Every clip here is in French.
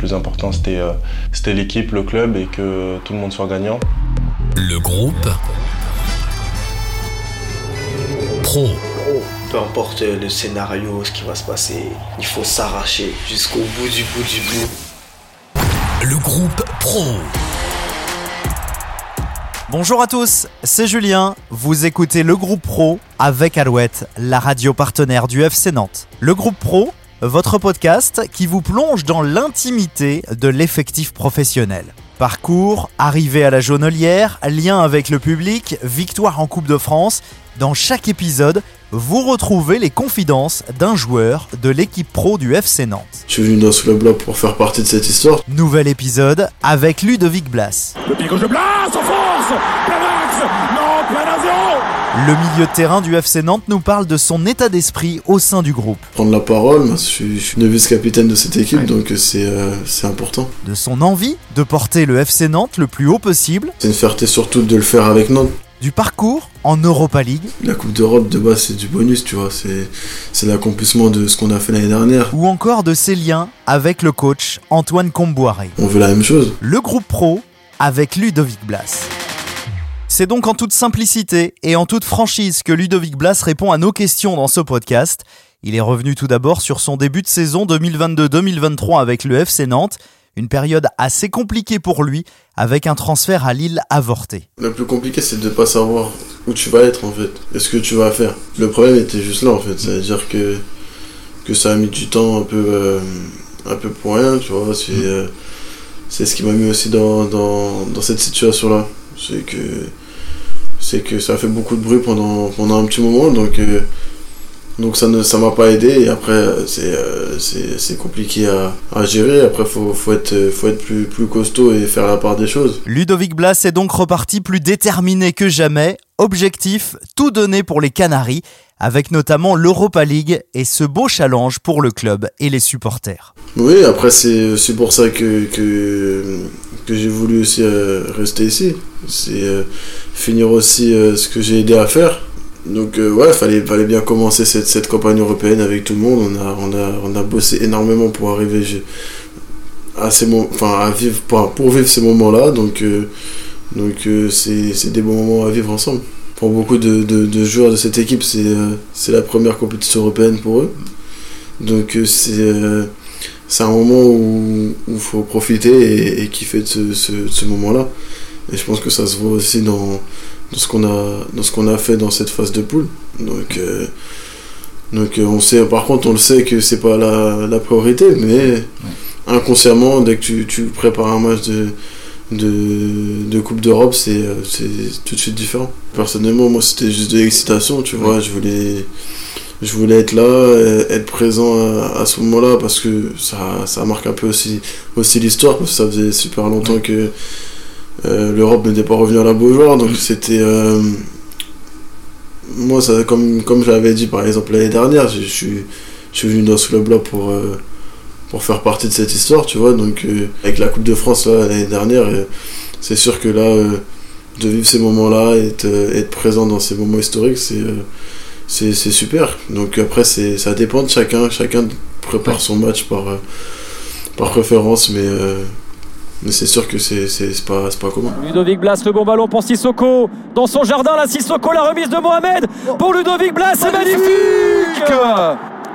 plus important c'était c'était l'équipe, le club et que tout le monde soit gagnant. Le groupe Pro. Peu importe le scénario, ce qui va se passer, il faut s'arracher jusqu'au bout du bout du bout. Le groupe Pro. Bonjour à tous, c'est Julien. Vous écoutez le groupe Pro avec Alouette, la radio partenaire du FC Nantes. Le groupe Pro, votre podcast qui vous plonge dans l'intimité de l'effectif professionnel. Parcours, arrivée à la jaunelière, lien avec le public, victoire en Coupe de France. Dans chaque épisode, vous retrouvez les confidences d'un joueur de l'équipe pro du FC Nantes. Je suis venu dans ce club-là pour faire partie de cette histoire. Nouvel épisode avec Ludovic Blas. Le pied gauche de Blas en force zéro Le milieu de terrain du FC Nantes nous parle de son état d'esprit au sein du groupe. Prendre la parole, je suis, je suis le vice-capitaine de cette équipe, donc c'est euh, c'est important. De son envie de porter le FC Nantes le plus haut possible. C'est une fierté surtout de le faire avec Nantes du parcours en Europa League. La Coupe d'Europe de base c'est du bonus, tu vois, c'est l'accomplissement de ce qu'on a fait l'année dernière. Ou encore de ses liens avec le coach Antoine Comboiré. On veut la même chose. Le groupe pro avec Ludovic Blas. C'est donc en toute simplicité et en toute franchise que Ludovic Blas répond à nos questions dans ce podcast. Il est revenu tout d'abord sur son début de saison 2022-2023 avec le FC Nantes une période assez compliquée pour lui, avec un transfert à Lille avorté. Le plus compliqué, c'est de ne pas savoir où tu vas être en fait, et ce que tu vas faire. Le problème était juste là en fait, c'est-à-dire que, que ça a mis du temps un peu, euh, un peu pour rien, tu vois. C'est, euh, c'est ce qui m'a mis aussi dans, dans, dans cette situation-là. C'est que, c'est que ça a fait beaucoup de bruit pendant, pendant un petit moment, donc. Euh, donc ça ne ça m'a pas aidé et après c'est euh, c'est compliqué à, à, gérer. Après faut faut être faut être plus plus costaud et faire la part des choses. Ludovic Blas est donc reparti plus déterminé que jamais. Objectif tout donner pour les Canaries avec notamment l'Europa League et ce beau challenge pour le club et les supporters. Oui, après c'est pour ça que, que, que j'ai voulu aussi euh, rester ici. C'est euh, finir aussi ce que j'ai aidé à faire donc euh, ouais, fallait, fallait bien commencer cette, cette campagne européenne avec tout le monde. On a, on a, on a bossé énormément pour arriver à, ces enfin, à vivre, pour, pour vivre ces moments-là. Donc euh, donc euh, c'est des bons moments à vivre ensemble. Pour beaucoup de, de, de joueurs de cette équipe, c'est la première compétition européenne pour eux. Donc c'est c'est un moment où il faut profiter et, et kiffer de ce, ce, ce moment-là. Et je pense que ça se voit aussi dans, dans ce qu'on a dans ce qu'on a fait dans cette phase de poule. Donc euh, donc euh, on sait par contre on le sait que c'est pas la, la, priorité mais inconsciemment dès que tu, tu, prépares un match de de, de coupe d'Europe c'est euh, c'est tout de suite différent. Personnellement moi c'était juste de l'excitation tu vois je voulais je voulais être là être présent à, à ce moment là parce que ça ça marque un peu aussi aussi l'histoire parce que ça faisait super longtemps que euh, l'Europe n'était pas revenue à la Beaujoire, donc c'était. Euh, moi, ça, comme, comme j'avais dit par exemple l'année dernière, je, suis, je suis venu dans ce club-là pour, euh, pour faire partie de cette histoire, tu vois. Donc, avec la Coupe de France l'année dernière, c'est sûr que là, de vivre ces moments-là, être, être présent dans ces moments historiques, c'est c'est super. Donc après, ça dépend de chacun. Chacun prépare son match par, par préférence, mais mais c'est sûr que c'est pas, pas commun. Ludovic Blas, le bon ballon pour Sissoko. Dans son jardin, la Sissoko, la remise de Mohamed. Pour Ludovic Blas, c'est magnifique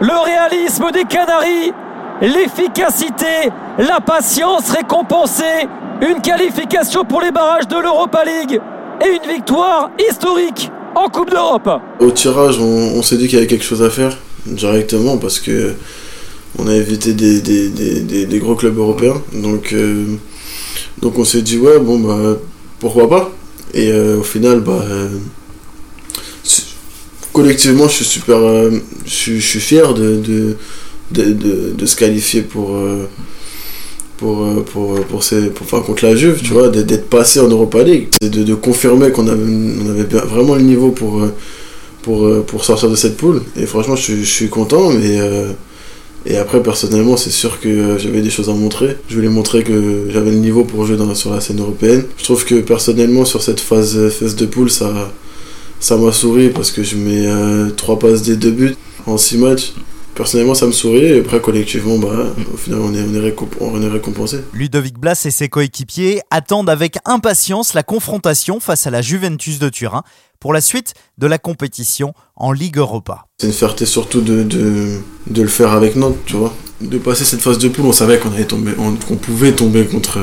Le réalisme des Canaries, l'efficacité, la patience récompensée. Une qualification pour les barrages de l'Europa League. Et une victoire historique en Coupe d'Europe. Au tirage, on, s'est dit qu'il y avait quelque chose à faire directement parce que on a évité des, des, des, gros clubs européens. Donc, euh, donc on s'est dit, ouais, bon, bah, pourquoi pas Et euh, au final, bah, euh, collectivement, je suis super. Je, suis fier de, de, de, de, se qualifier pour. Pour, pour, pour, ces, pour, contre la Juve, tu vois, d'être passé en Europa League, de, de confirmer qu'on avait, vraiment le niveau pour, pour, pour sortir de cette poule. Et franchement, je, je suis content, mais et après, personnellement, c'est sûr que euh, j'avais des choses à montrer. Je voulais montrer que j'avais le niveau pour jouer dans, sur la scène européenne. Je trouve que personnellement, sur cette phase, phase de poule, ça ça m'a souri parce que je mets euh, trois passes des deux buts en six matchs. Personnellement, ça me sourit. Et après, collectivement, bah, au final, on est, on est, récomp- on est récompensé. Ludovic Blas et ses coéquipiers attendent avec impatience la confrontation face à la Juventus de Turin pour la suite de la compétition en Ligue Europa. C'est une fierté surtout de, de, de le faire avec Nantes, tu vois. De passer cette phase de poule, on savait qu'on qu'on pouvait tomber contre,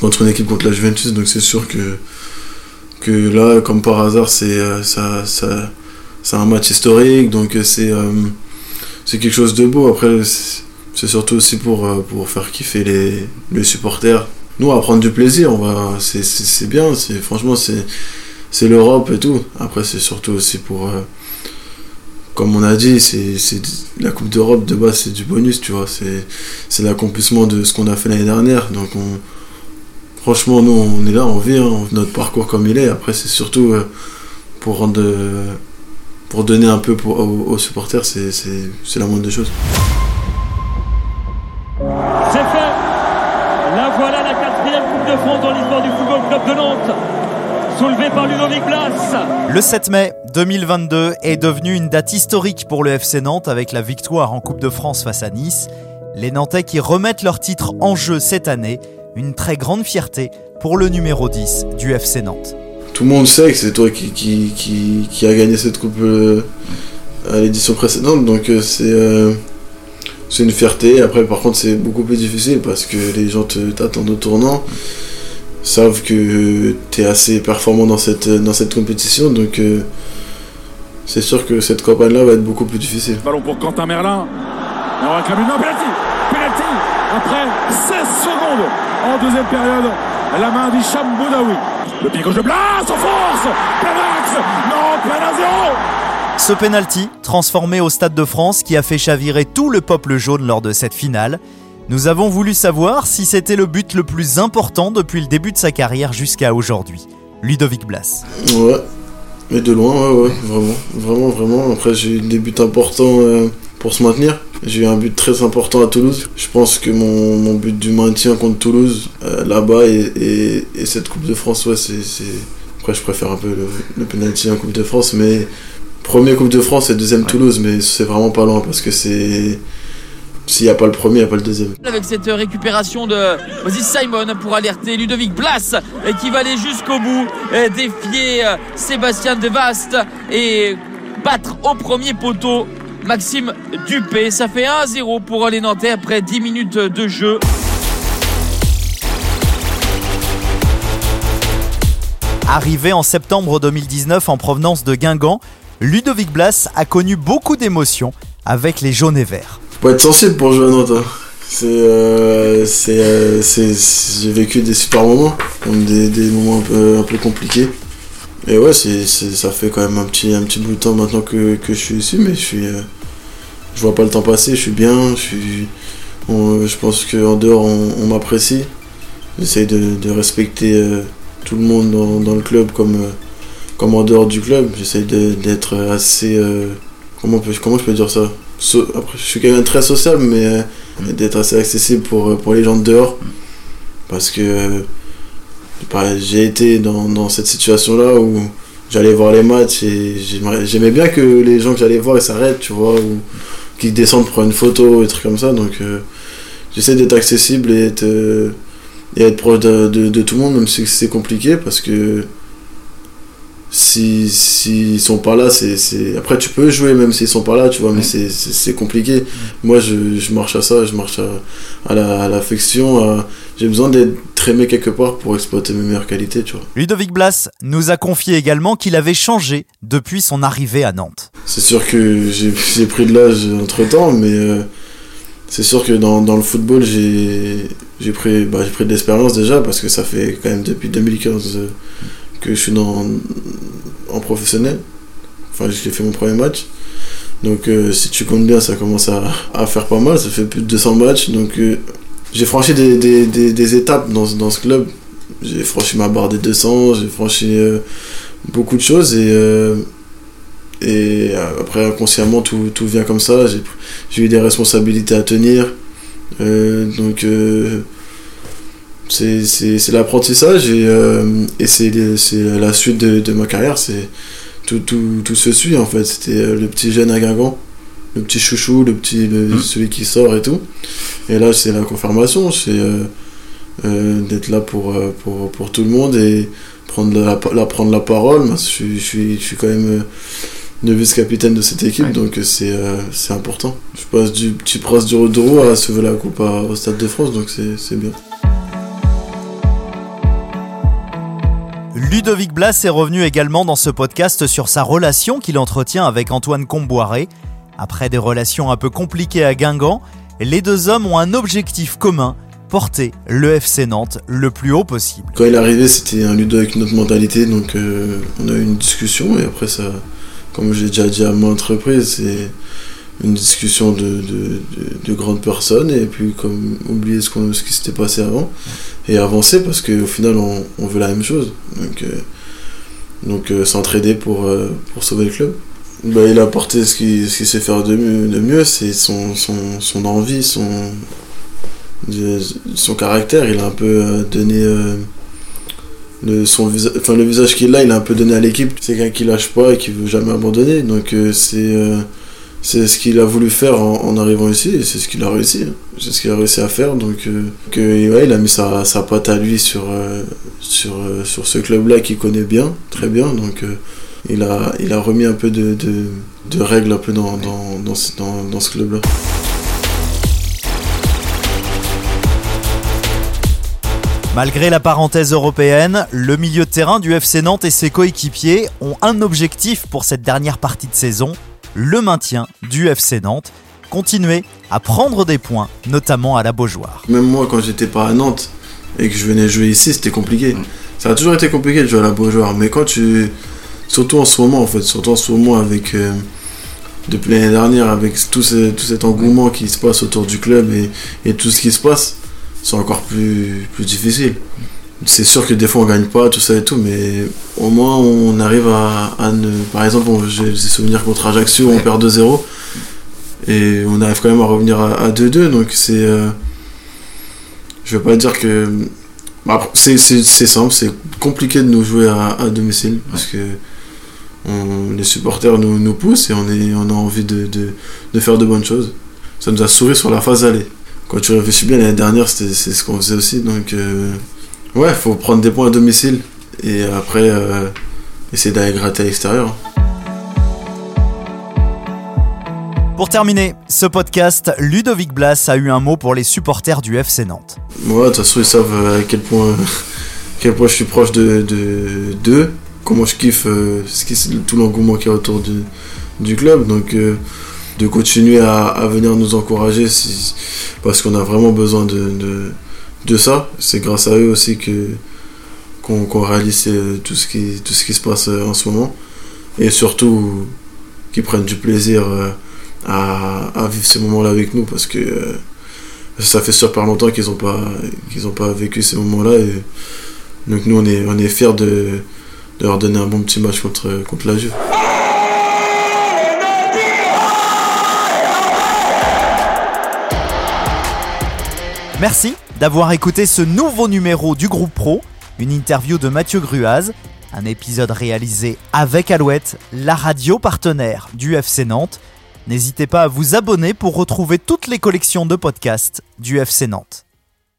contre une équipe contre la Juventus, donc c'est sûr que, que là, comme par hasard, c'est euh, ça, ça, c'est un match historique, donc c'est euh, c'est quelque chose de beau. Après, c'est surtout aussi pour, euh, pour faire kiffer les, les supporters. Nous, va prendre du plaisir, on va, c'est, c'est, bien, c'est, franchement, c'est, c'est l'Europe et tout. Après, c'est surtout aussi pour, euh, comme on a dit, c'est, c'est la Coupe d'Europe de base, c'est du bonus, tu vois. C'est, c'est l'accomplissement de ce qu'on a fait l'année dernière. Donc, on, franchement, nous, on est là, on vit hein, notre parcours comme il est. Après, c'est surtout euh, pour rendre, pour donner un peu pour, aux, aux supporters, c'est la moindre des choses. C'est fait. La voilà la quatrième Coupe de France dans l'histoire du Football Club de Nantes. Soulevée par Ludovic Blas. Le 7 mai 2022 est devenu une date historique pour le FC Nantes avec la victoire en Coupe de France face à Nice. Les Nantais qui remettent leur titre en jeu cette année, une très grande fierté pour le numéro 10 du FC Nantes. Tout le monde sait que c'est toi qui, qui, a gagné cette coupe euh, à l'édition précédente, donc euh, c'est euh, c'est une fierté. Après, par contre, c'est beaucoup plus difficile parce que les gens te- t'attendent au tournant, savent que tu es assez performant dans cette, dans cette compétition, donc c'est sûr que cette campagne-là va être beaucoup plus difficile. Ballon pour Quentin Merlin. Et on réclame une penalty. Penalty après 16 secondes en deuxième période. La main d'Hicham Boudaoui. Le pied gauche de Blas en force. Plein axe. Non, plein à zéro. Ce penalty, transformé au Stade de France, qui a fait chavirer tout le peuple jaune lors de cette finale, nous avons voulu savoir si c'était le but le plus important depuis le début de sa carrière jusqu'à aujourd'hui. Ludovic Blas. Ouais, mais de loin, ouais, ouais, vraiment, vraiment, vraiment. Après, j'ai eu des buts importants euh, pour se maintenir. J'ai eu un but très important à Toulouse. Je pense que mon, mon but du maintien contre Toulouse, euh, là-bas, et, et, et cette Coupe de France, ouais, c'est. Après, je préfère un peu le, le penalty en Coupe de France, mais premier Coupe de France et deuxième Toulouse, mais c'est vraiment pas loin parce que c'est. S'il n'y a pas le premier, il n'y a pas le deuxième. avec cette récupération de vas-y Simon pour alerter Ludovic Blas et qui va aller jusqu'au bout, défier euh, Sébastien Devast et battre au premier poteau Maxime Dupé. Ça fait 1-0 pour les Nantais après 10 minutes de jeu. Arrivé en septembre 2019 en provenance de Guingamp, Ludovic Blas a connu beaucoup d'émotions avec les jaunes et verts. Faut être sensible pour jouer à Nantes. hein. C'est, euh, c'est, euh, c'est- c'est- j'ai vécu des super moments, comme des, des moments un peu, un peu compliqués. Et ouais, c'est, ça fait quand même un petit, un petit bout de temps maintenant que, que je suis ici, mais je suis, euh, je vois pas le temps passer. Je suis bien, je suis, pense qu'en dehors on, m'apprécie. J'essaye de, respecter euh, tout le monde dans, le club comme, euh, comme en dehors du club. J'essaye d'être assez, comment, on comment je peux dire ça? So- après, je suis quelqu'un de très sociable, mais d'être assez accessible pour, pour les gens de dehors. Parce que bah, j'ai été dans, dans cette situation-là où j'allais voir les matchs et j'aimais bien que les gens que j'allais voir s'arrêtent, tu vois, ou qu'ils descendent pour une photo et trucs comme ça. Donc euh, j'essaie d'être accessible et être, euh, et être proche de, de- de tout le monde, même si c'est compliqué parce que si s'ils sont pas là c'est c'est après tu peux jouer même s'ils sont pas là tu vois mais c'est c'est c'est compliqué. Moi je, je marche à ça je marche à, à la à l'affection à- j'ai besoin d'être aimé quelque part pour exploiter mes meilleures qualités tu vois. Ludovic Blas nous a confié également qu'il avait changé depuis son arrivée à Nantes. c'est sûr que j'ai j'ai pris de l'âge entre temps mais euh, c'est sûr que dans, dans le football j'ai j'ai pris bah, j'ai pris de l'expérience déjà parce que ça fait quand même depuis 2015 euh, que je suis dans en professionnel. Enfin j'ai fait mon premier match. Donc euh, si tu comptes bien ça commence à, à faire pas mal. Ça fait plus de 200 matchs. Donc euh, j'ai franchi des, des, des, étapes dans, dans ce club. J'ai franchi ma barre des 200 j'ai franchi euh, beaucoup de choses. Et et après, inconsciemment, tout, tout vient comme ça. J'ai- eu des responsabilités à tenir. Donc, c'est l'apprentissage et, euh, et c'est la suite de, de ma carrière. C'est tout, tout, tout se suit en fait. C'était euh, le petit jeune à Guingamp le petit chouchou, le petit, le- celui qui sort et tout. Et là, c'est la confirmation, c'est euh, euh, d'être là pour, pour, pour tout le monde et prendre la, la- prendre la parole. Moi, je, suis- je, suis, je suis quand même le vice-capitaine de cette équipe, donc c'est euh, important. Je passe du petit prince du Rodoro à sauver la coupe à- au Stade de France, donc c'est bien. Ludovic Blas est revenu également dans ce podcast sur sa relation qu'il entretient avec Antoine Comboiré. Après des relations un peu compliquées à Guingamp, les deux hommes ont un objectif commun, porter le FC Nantes le plus haut possible. Quand il est arrivé, c'était un Ludo avec notre mentalité, donc euh, on a eu une discussion et après ça, comme j'ai déjà dit à maintes reprises, c'est une discussion de, de, de- de grandes personnes et puis comme oublier ce, qu'on- ce qui s'était passé avant et avancer parce qu'au final on, on veut la même chose. Donc, euh, donc euh, s'entraider pour, euh, pour sauver le club. Bah, il a apporté ce qu'il ce qu'il sait faire de mieux, de mieux c'est son, son, son envie, son, son caractère, il a un peu donné le, son enfin, le visage qu'il a, il a un peu donné à l'équipe. C'est quelqu'un qui lâche pas et qui veut jamais abandonner. Donc c'est c'est ce qu'il a voulu faire en, arrivant ici et c'est ce qu'il a réussi. hein. C'est ce qu'il a réussi à faire. Donc euh, il a mis sa, patte à lui sur, euh, euh, sur ce club-là qu'il connaît bien, très bien. Il, a, remis un peu de, règles un peu dans, dans ce club-là. Malgré la parenthèse européenne, le milieu de terrain du FC Nantes et ses coéquipiers ont un objectif pour cette dernière partie de saison, le maintien du FC Nantes. Continuer à prendre des points, notamment à la Beaujoire. Même moi, quand j'étais pas à Nantes et que je venais jouer ici, c'était compliqué. Ça a toujours été compliqué de jouer à la Beaujoire, mais quand tu. Surtout en ce moment, en fait, surtout en ce moment avec. euh, depuis l'année dernière, avec tout, ce- tout cet engouement qui se passe autour du club et, et tout ce qui se passe, c'est encore plus, plus difficile. C'est sûr que des fois on gagne pas, tout ça et tout, mais au moins on arrive à, à ne. Par exemple, j'ai des souvenirs contre Ajaccio, on perd 2-0 et on arrive quand même à revenir à à 2-2, donc c'est. euh, je vais pas dire que. bah, c'est, simple, c'est compliqué de nous jouer à, à domicile parce que on- les supporters nous, nous poussent et on, est, on a envie de, de, de faire de bonnes choses. Ça nous a souri sur la phase aller. Quand tu réfléchis bien, l'année dernière, c'était, c'est ce qu'on faisait aussi. Donc, euh, ouais, faut prendre des points à domicile et après euh, essayer d'aller gratter à l'extérieur. Pour terminer ce podcast, Ludovic Blas a eu un mot pour les supporters du FC Nantes. Moi, de toute façon, ils savent à quel point, à quel point je suis proche de de- d'eux, comment je kiffe euh, tout l'engouement qu'il y a autour du, du club. Donc, euh, de continuer à, à venir nous encourager si- parce qu'on a vraiment besoin de, de, de ça. C'est grâce à eux aussi que qu'on réalise euh, tout ce, qui, se passe euh, en ce moment. Et surtout, qu'ils prennent du plaisir euh, à, vivre ces moments-là avec nous parce que. ça fait super longtemps qu'ils n'ont pas ont pas vécu ces moments-là donc nous on est on fiers de, de leur donner un bon petit match contre contre la Juve. Merci d'avoir écouté ce nouveau numéro du groupe Pro, une interview de Mathieu Gruaz, un épisode réalisé avec Alouette, la radio partenaire du FC Nantes. N'hésitez pas à vous abonner pour retrouver toutes les collections de podcasts du FC Nantes.